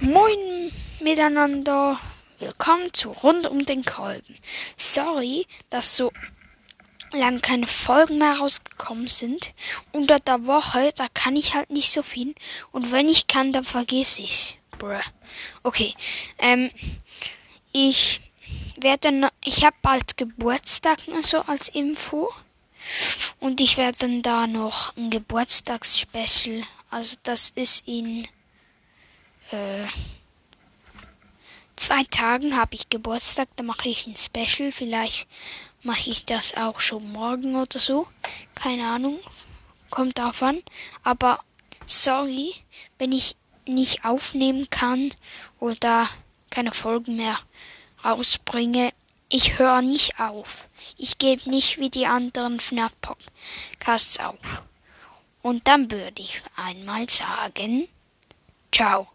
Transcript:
Moin miteinander. Willkommen zu Rund um den Kolben. Sorry, dass so lang keine Folgen mehr rausgekommen sind. Unter der Woche, da kann ich halt nicht so viel. Und wenn ich kann, dann vergiss ich's. Bruh. Okay. Ähm, ich werde noch, ich habe bald Geburtstag nur so als Info. Und ich werde dann da noch ein Geburtstagsspecial. Also das ist in äh, zwei Tagen habe ich Geburtstag, da mache ich ein Special. Vielleicht mache ich das auch schon morgen oder so. Keine Ahnung. Kommt an. Aber sorry, wenn ich nicht aufnehmen kann oder keine Folgen mehr rausbringe. Ich höre nicht auf. Ich gebe nicht wie die anderen FNAF-Podcasts auf. Und dann würde ich einmal sagen, ciao.